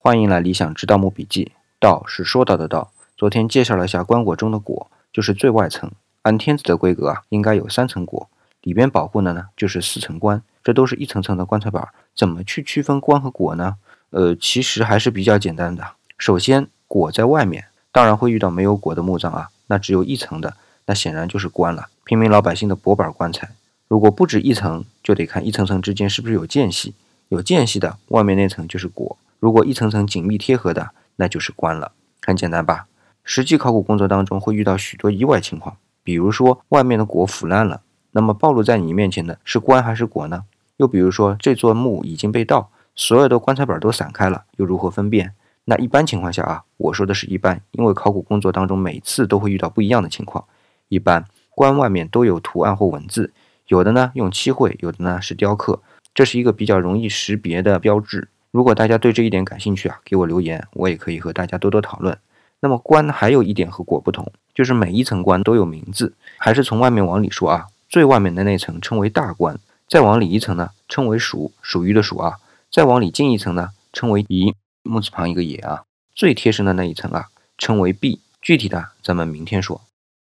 欢迎来理想之盗墓笔记。道是说到的道。昨天介绍了一下棺椁中的椁，就是最外层。按天子的规格啊，应该有三层椁，里边保护的呢就是四层棺。这都是一层层的棺材板，怎么去区分棺和椁呢？呃，其实还是比较简单的。首先，椁在外面，当然会遇到没有椁的墓葬啊，那只有一层的，那显然就是棺了。平民老百姓的薄板棺材，如果不止一层，就得看一层层之间是不是有间隙。有间隙的，外面那层就是椁；如果一层层紧密贴合的，那就是棺了。很简单吧？实际考古工作当中会遇到许多意外情况，比如说外面的椁腐烂了，那么暴露在你面前的是棺还是椁呢？又比如说这座墓已经被盗，所有的棺材板都散开了，又如何分辨？那一般情况下啊，我说的是一般，因为考古工作当中每次都会遇到不一样的情况。一般棺外面都有图案或文字，有的呢用漆绘，有的呢是雕刻。这是一个比较容易识别的标志。如果大家对这一点感兴趣啊，给我留言，我也可以和大家多多讨论。那么棺还有一点和果不同，就是每一层棺都有名字。还是从外面往里说啊，最外面的那层称为大棺，再往里一层呢称为属，属于的属啊。再往里进一层呢称为夷，木字旁一个也啊。最贴身的那一层啊称为壁，具体的咱们明天说。